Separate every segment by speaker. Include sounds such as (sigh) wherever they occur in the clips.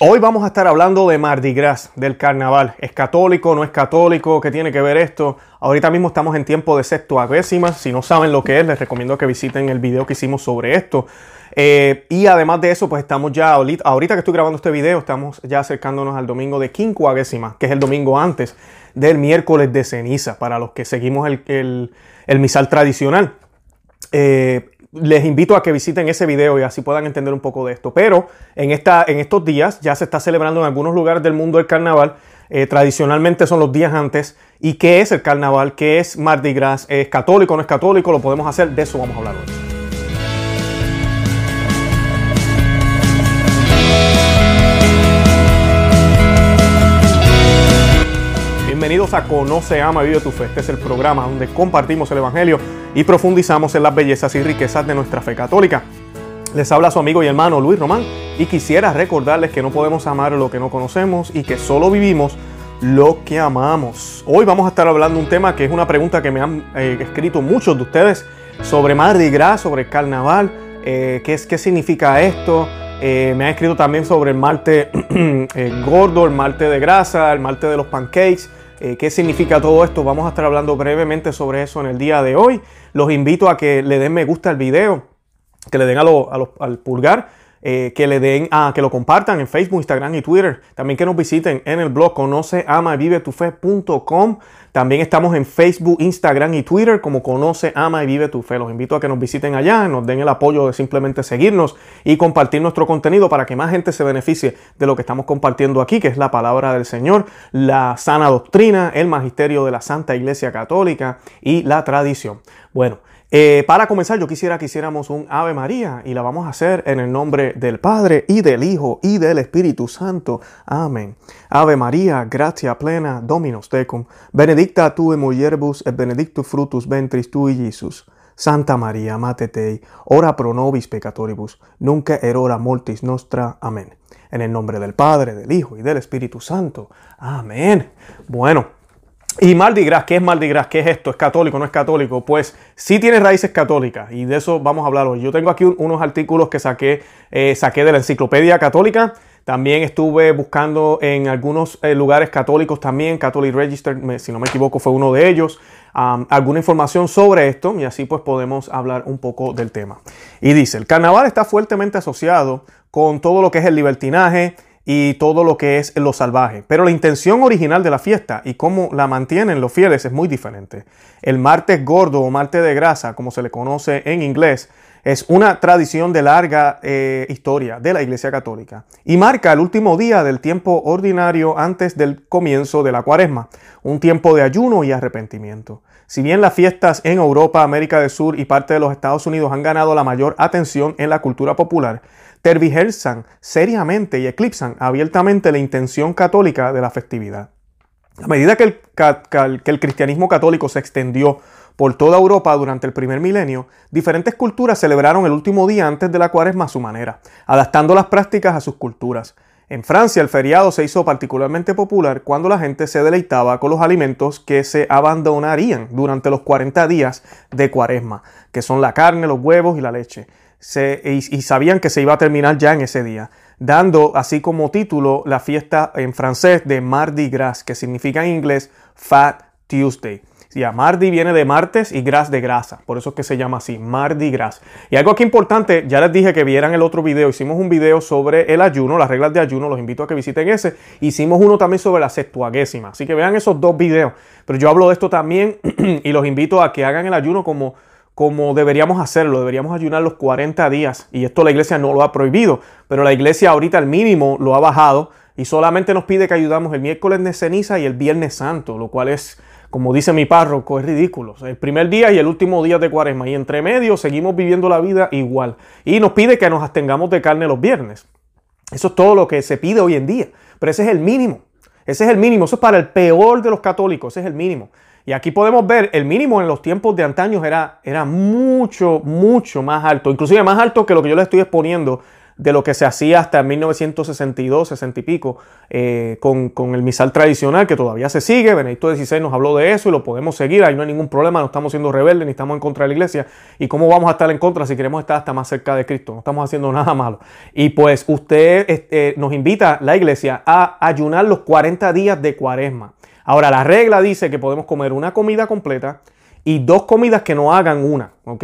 Speaker 1: Hoy vamos a estar hablando de Mardi Gras, del carnaval. ¿Es católico, no es católico? ¿Qué tiene que ver esto? Ahorita mismo estamos en tiempo de sextuagésima. Si no saben lo que es, les recomiendo que visiten el video que hicimos sobre esto. Eh, y además de eso, pues estamos ya, ahorita que estoy grabando este video, estamos ya acercándonos al domingo de quincuagésima, que es el domingo antes del miércoles de ceniza, para los que seguimos el, misal tradicional. Eh, les invito a que visiten ese video y así puedan entender un poco de esto. Pero en, esta, en estos días ya se está celebrando en algunos lugares del mundo el carnaval. Eh, tradicionalmente son los días antes. ¿Y qué es el carnaval? ¿Qué es Mardi Gras? ¿Es católico o no es católico? ¿Lo podemos hacer? De eso vamos a hablar hoy. Bienvenidos a Conoce, Ama, Vive tu Fe. Este es el programa donde compartimos el Evangelio y profundizamos en las bellezas y riquezas de nuestra fe católica. Les habla su amigo y hermano Luis Román y quisiera recordarles que no podemos amar lo que no conocemos y que solo vivimos lo que amamos. Hoy vamos a estar hablando de un tema que es una pregunta que me han eh, escrito muchos de ustedes sobre Mardi Gras, sobre el carnaval, eh, qué, es, qué significa esto. Eh, me han escrito también sobre el malte (clears throat) gordo, el malte de grasa, el malte de los pancakes. Eh, ¿Qué significa todo esto? Vamos a estar hablando brevemente sobre eso en el día de hoy. Los invito a que le den me gusta al video, que le den al pulgar, eh, que le den a que lo compartan en Facebook, Instagram y Twitter. También que nos visiten en el blog conoce ama vive tu fe.com. También estamos en Facebook, Instagram y Twitter como Conoce, Ama y Vive tu Fe. Los invito a que nos visiten allá, nos den el apoyo de simplemente seguirnos y compartir nuestro contenido para que más gente se beneficie de lo que estamos compartiendo aquí, que es la palabra del Señor, la sana doctrina, el magisterio de la Santa Iglesia Católica y la tradición. Bueno, eh, para comenzar, yo quisiera que hiciéramos un Ave María y la vamos a hacer en el nombre del Padre y del Hijo y del Espíritu Santo. Amén. Ave María, gracia plena, Dominus tecum, benedicta tu in et benedictus frutus ventris tui, Jesús. Santa María, Mate Dei, ora pro nobis peccatoribus, nunca erora mortis nostra. Amén. En el nombre del Padre, del Hijo y del Espíritu Santo. Amén. Bueno, y Mardi Gras, ¿qué es Mardi Gras? ¿Qué es esto? ¿Es católico? ¿No es católico? Pues sí tiene raíces católicas y de eso vamos a hablar hoy. Yo tengo aquí unos artículos que saqué, eh, saqué de la Enciclopedia Católica. También estuve buscando en algunos eh, lugares católicos también, Catholic Register, si no me equivoco, fue uno de ellos, alguna información sobre esto y así pues podemos hablar un poco del tema. Y dice, el carnaval está fuertemente asociado con todo lo que es el libertinaje, y todo lo que es lo salvaje. Pero la intención original de la fiesta y cómo la mantienen los fieles es muy diferente. El martes gordo o martes de grasa, como se le conoce en inglés, es una tradición de larga eh, historia de la Iglesia Católica y marca el último día del tiempo ordinario antes del comienzo de la cuaresma, un tiempo de ayuno y arrepentimiento. Si bien las fiestas en Europa, América del Sur y parte de los Estados Unidos han ganado la mayor atención en la cultura popular, tergiversan seriamente y eclipsan abiertamente la intención católica de la festividad. A medida que el, que el cristianismo católico se extendió por toda Europa durante el primer milenio, diferentes culturas celebraron el último día antes de la cuaresma a su manera, adaptando las prácticas a sus culturas. En Francia el feriado se hizo particularmente popular cuando la gente se deleitaba con los alimentos que se abandonarían durante los 40 días de cuaresma, que son la carne, los huevos y la leche y, sabían que se iba a terminar ya en ese día, dando así como título la fiesta en francés de Mardi Gras, que significa en inglés Fat Tuesday. Ya, Mardi viene de martes y gras de grasa, por eso es que se llama así, Mardi Gras. Y algo aquí importante, ya les dije que vieran el otro video, hicimos un video sobre el ayuno, las reglas de ayuno, los invito a que visiten ese. Hicimos uno también sobre la septuagésima, así que vean esos dos videos. Pero yo hablo de esto también (clears throat) y los invito a que hagan el ayuno como como deberíamos hacerlo. Deberíamos ayunar los 40 días. Y esto la iglesia no lo ha prohibido. Pero la iglesia ahorita al mínimo lo ha bajado. Y solamente nos pide que ayudamos el miércoles de ceniza y el viernes santo. Lo cual es, como dice mi párroco, es ridículo. El primer día y el último día de cuaresma. Y entre medio seguimos viviendo la vida igual. Y nos pide que nos abstengamos de carne los viernes. Eso es todo lo que se pide hoy en día. Pero ese es el mínimo. Ese es el mínimo. Eso es para el peor de los católicos. Ese es el mínimo. Y aquí podemos ver, el mínimo en los tiempos de antaños era, era mucho, mucho más alto, inclusive más alto que lo que yo le estoy exponiendo de lo que se hacía hasta 1962, 60 y pico, eh, con, el misal tradicional que todavía se sigue. Benedicto XVI nos habló de eso y lo podemos seguir, ahí no hay ningún problema, no estamos siendo rebeldes ni estamos en contra de la iglesia. ¿Y cómo vamos a estar en contra si queremos estar hasta más cerca de Cristo? No estamos haciendo nada malo. Y pues usted este, nos invita, la iglesia, a ayunar los 40 días de cuaresma. Ahora, la regla dice que podemos comer una comida completa y dos comidas que no hagan una, ¿ok?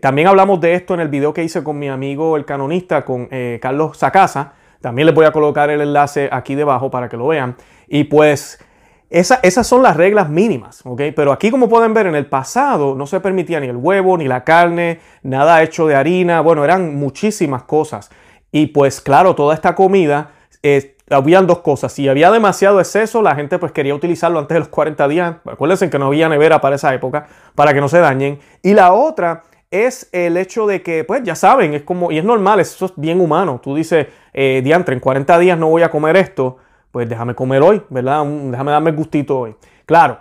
Speaker 1: También hablamos de esto en el video que hice con mi amigo el canonista, con eh, Carlos Sacasa. También les voy a colocar el enlace aquí debajo para que lo vean. Y pues esas son las reglas mínimas, ¿ok? Pero aquí como pueden ver en el pasado no se permitía ni el huevo, ni la carne, nada hecho de harina, bueno, eran muchísimas cosas. Y pues claro, toda esta comida eh, habían dos cosas. Si había demasiado exceso, la gente pues quería utilizarlo antes de los 40 días. Acuérdense que no había nevera para esa época, para que no se dañen. Y la otra es el hecho de que, pues ya saben, es como, y es normal, eso es bien humano. Tú dices, eh, diantre, en 40 días no voy a comer esto, pues déjame comer hoy, ¿verdad? Déjame darme el gustito hoy. Claro,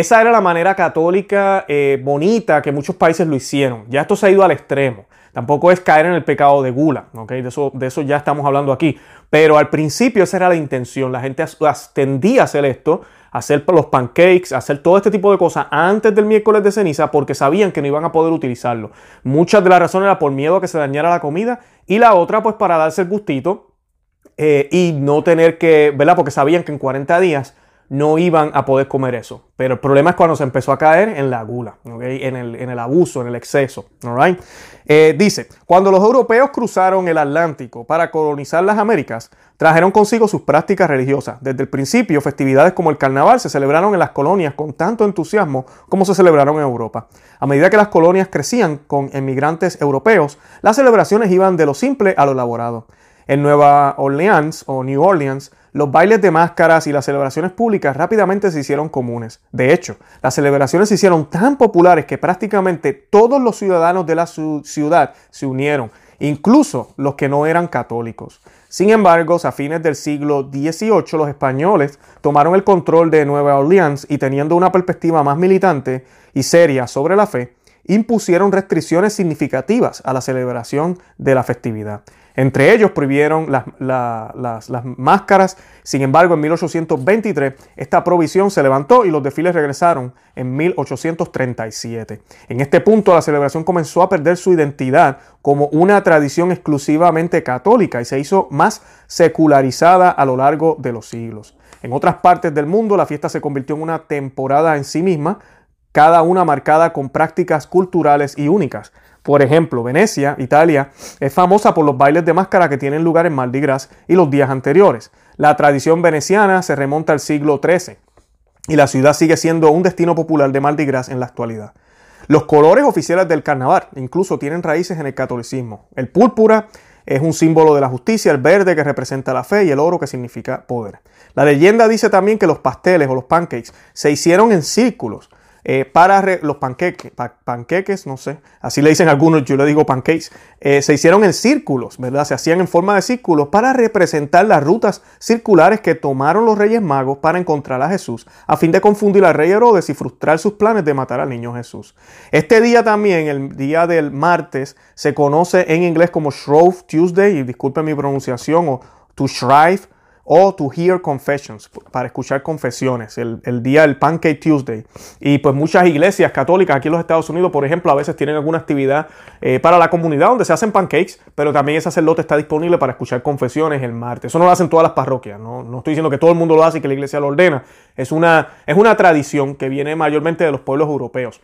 Speaker 1: esa era la manera católica eh, bonita que muchos países lo hicieron. Ya esto se ha ido al extremo. Tampoco es caer en el pecado de gula. De eso, de eso ya estamos hablando aquí. Pero al principio esa era la intención. La gente tendía a hacer esto, hacer los pancakes, hacer todo este tipo de cosas antes del miércoles de ceniza porque sabían que no iban a poder utilizarlo. Muchas de las razones era por miedo a que se dañara la comida y la otra pues para darse el gustito eh, y no tener que, ¿verdad? Porque sabían que en 40 días no iban a poder comer eso. Pero el problema es cuando se empezó a caer en la gula, en, el, abuso, en el exceso. Eh, dice, cuando los europeos cruzaron el Atlántico para colonizar las Américas, trajeron consigo sus prácticas religiosas. Desde el principio, festividades como el carnaval se celebraron en las colonias con tanto entusiasmo como se celebraron en Europa. A medida que las colonias crecían con emigrantes europeos, las celebraciones iban de lo simple a lo elaborado. En Nueva Orleans o New Orleans, los bailes de máscaras y las celebraciones públicas rápidamente se hicieron comunes. De hecho, las celebraciones se hicieron tan populares que prácticamente todos los ciudadanos de la ciudad se unieron, incluso los que no eran católicos. Sin embargo, a fines del siglo XVIII los españoles tomaron el control de Nueva Orleans y teniendo una perspectiva más militante y seria sobre la fe, impusieron restricciones significativas a la celebración de la festividad. Entre ellos prohibieron las, máscaras, sin embargo en 1823 esta provisión se levantó y los desfiles regresaron en 1837. En este punto la celebración comenzó a perder su identidad como una tradición exclusivamente católica y se hizo más secularizada a lo largo de los siglos. En otras partes del mundo la fiesta se convirtió en una temporada en sí misma, cada una marcada con prácticas culturales y únicas. Por ejemplo, Venecia, Italia, es famosa por los bailes de máscara que tienen lugar en Mardi Gras y los días anteriores. La tradición veneciana se remonta al siglo XIII y la ciudad sigue siendo un destino popular de Mardi Gras en la actualidad. Los colores oficiales del carnaval incluso tienen raíces en el catolicismo. El púrpura es un símbolo de la justicia, el verde que representa la fe y el oro que significa poder. La leyenda dice también que los pasteles o los pancakes se hicieron en círculos eh, para los panqueques, panqueques, no sé, así le dicen algunos, yo le digo pancakes, eh, se hicieron en círculos, ¿verdad? Se hacían en forma de círculos para representar las rutas circulares que tomaron los reyes magos para encontrar a Jesús, a fin de confundir al rey Herodes y frustrar sus planes de matar al niño Jesús. Este día también, el día del martes, se conoce en inglés como Shrove Tuesday, y disculpen mi pronunciación, o to Shrive o to hear confessions, para escuchar confesiones, el, día del Pancake Tuesday. Y pues muchas iglesias católicas aquí en los Estados Unidos, por ejemplo, a veces tienen alguna actividad eh, para la comunidad donde se hacen pancakes, pero también el sacerdote está disponible para escuchar confesiones el martes. Eso no lo hacen todas las parroquias, no, no estoy diciendo que todo el mundo lo hace y que la iglesia lo ordena. Es una, es una tradición que viene mayormente de los pueblos europeos.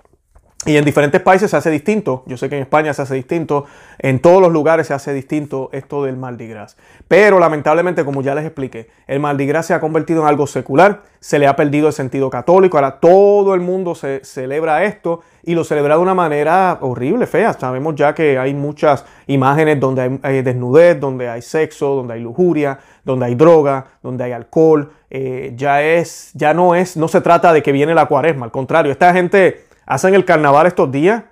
Speaker 1: Y en diferentes países se hace distinto. Yo sé que en España se hace distinto. En todos los lugares se hace distinto esto del Mardi Gras. Pero lamentablemente, como ya les expliqué, el Mardi Gras se ha convertido en algo secular. Se le ha perdido el sentido católico. Ahora todo el mundo se celebra esto y lo celebra de una manera horrible, fea. Sabemos ya que hay muchas imágenes donde hay, desnudez, donde hay sexo, donde hay lujuria, donde hay droga, donde hay alcohol. Eh, ya es, ya no es, no se trata de que viene la cuaresma. Al contrario, esta gente hacen el carnaval estos días,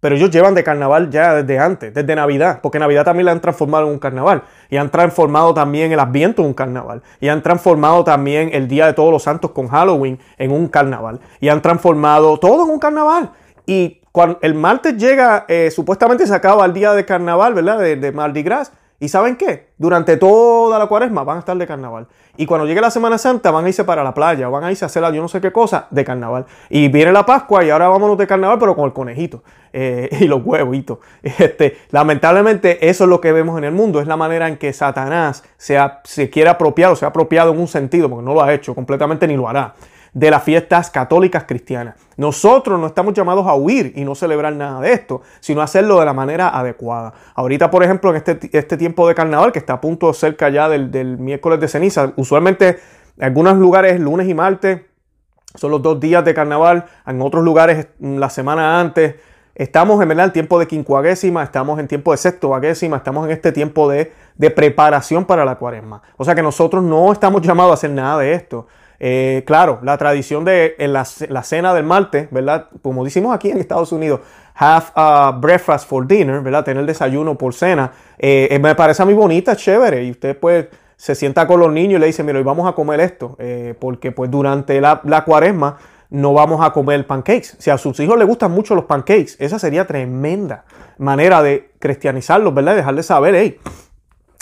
Speaker 1: pero ellos llevan de carnaval ya desde antes, desde Navidad, porque Navidad también la han transformado en un carnaval. Y han transformado también el Adviento en un carnaval. Y han transformado también el Día de Todos los Santos con Halloween en un carnaval. Y han transformado todo en un carnaval. Y cuando el martes llega, eh, supuestamente se acaba el día de carnaval, ¿verdad? De, de Mardi Gras. ¿Y saben qué? Durante toda la cuaresma van a estar de carnaval. Y cuando llegue la Semana Santa van a irse para la playa, van a irse a hacer yo no sé qué cosa de carnaval. Y viene la Pascua y ahora vámonos de carnaval, pero con el conejito eh, (laughs) y los huevitos. Este, lamentablemente eso es lo que vemos en el mundo, es la manera en que Satanás se, se quiere apropiar o se ha apropiado en un sentido, porque no lo ha hecho completamente ni lo hará de las fiestas católicas cristianas. Nosotros no estamos llamados a huir y no celebrar nada de esto, sino hacerlo de la manera adecuada. Ahorita, por ejemplo, en este, este tiempo de carnaval, que está a punto cerca ya del, miércoles de ceniza, usualmente en algunos lugares lunes y martes son los dos días de carnaval, en otros lugares la semana antes. Estamos en verdad en tiempo de quincuagésima, estamos en tiempo de sextoagésima, estamos en este tiempo de, de preparación para la cuaresma. O sea que nosotros no estamos llamados a hacer nada de esto. Eh, claro, la tradición de la, cena del martes, ¿verdad? Como decimos aquí en Estados Unidos, have a breakfast for dinner, ¿verdad? Tener desayuno por cena, eh, eh, me parece muy bonita, chévere. Y usted pues se sienta con los niños y le dice, mira, hoy vamos a comer esto, porque pues durante la, la, cuaresma no vamos a comer pancakes. Si a sus hijos les gustan mucho los pancakes, esa sería tremenda manera de cristianizarlos, ¿verdad? Dejarles saber, hey,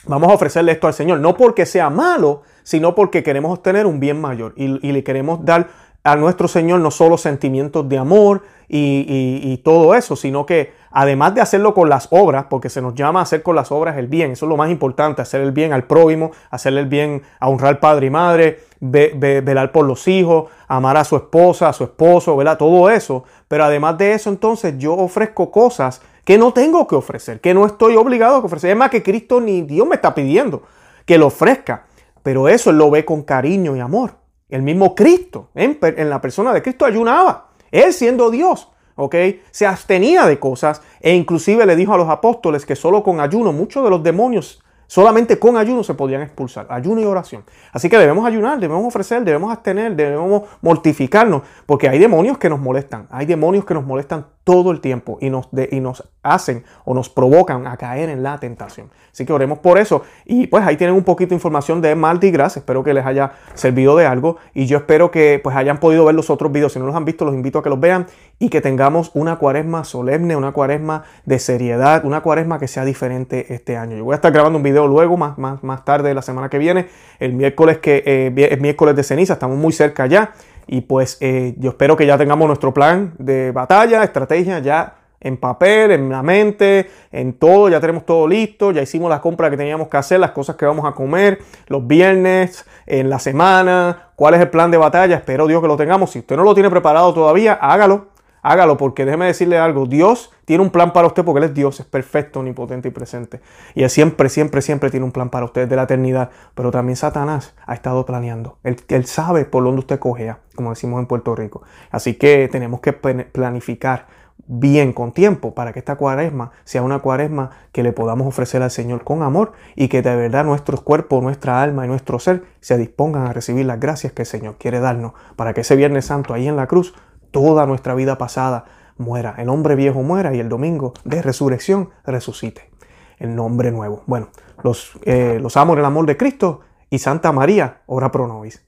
Speaker 1: vamos a ofrecerle esto al Señor. No porque sea malo, sino porque queremos obtener un bien mayor y, le queremos dar a nuestro Señor no solo sentimientos de amor y, todo eso, sino que además de hacerlo con las obras, porque se nos llama a hacer con las obras el bien, eso es lo más importante, hacer el bien al prójimo, hacerle el bien a honrar padre y madre, velar por los hijos, amar a su esposa, a su esposo, ¿verdad? Todo eso. Pero además de eso, entonces yo ofrezco cosas que no tengo que ofrecer, que no estoy obligado a ofrecer. Es más que Cristo ni Dios me está pidiendo que lo ofrezca. Pero eso lo ve con cariño y amor. El mismo Cristo, en, la persona de Cristo, ayunaba. Él siendo Dios, ¿ok? Se abstenía de cosas e inclusive le dijo a los apóstoles que solo con ayuno muchos de los demonios Solamente con ayuno se podían expulsar, ayuno y oración. Así que debemos ayunar, debemos ofrecer, debemos abstener, debemos mortificarnos, porque hay demonios que nos molestan, hay demonios que nos molestan todo el tiempo y nos, y nos hacen o nos provocan a caer en la tentación. Así que oremos por eso. Y pues ahí tienen un poquito de información de Mardi Gras. Espero que les haya servido de algo. Y yo espero que pues hayan podido ver los otros videos. Si no los han visto, los invito a que los vean y que tengamos una cuaresma solemne, una cuaresma de seriedad, una cuaresma que sea diferente este año. Yo voy a estar grabando un video luego, más, más, más tarde de la semana que viene, el miércoles, que, eh, miércoles de ceniza. Estamos muy cerca ya. Y pues eh, yo espero que ya tengamos nuestro plan de batalla, estrategia ya en papel, en la mente, en todo, ya tenemos todo listo, ya hicimos las compras que teníamos que hacer, las cosas que vamos a comer, los viernes, en la semana, cuál es el plan de batalla, espero Dios que lo tengamos. Si usted no lo tiene preparado todavía, hágalo, hágalo, porque déjeme decirle algo, Dios tiene un plan para usted porque Él es Dios, es perfecto, omnipotente y presente. Y Él siempre, siempre, siempre tiene un plan para usted de la eternidad. Pero también Satanás ha estado planeando. Él, él sabe por dónde usted cogea, como decimos en Puerto Rico. Así que tenemos que planificar bien con tiempo para que esta cuaresma sea una cuaresma que le podamos ofrecer al Señor con amor y que de verdad nuestros cuerpos, nuestra alma y nuestro ser se dispongan a recibir las gracias que el Señor quiere darnos para que ese Viernes Santo ahí en la cruz toda nuestra vida pasada muera, el hombre viejo muera y el domingo de resurrección resucite. El nombre nuevo. Bueno, los, eh, los amo en el amor de Cristo y Santa María, ora pro nobis.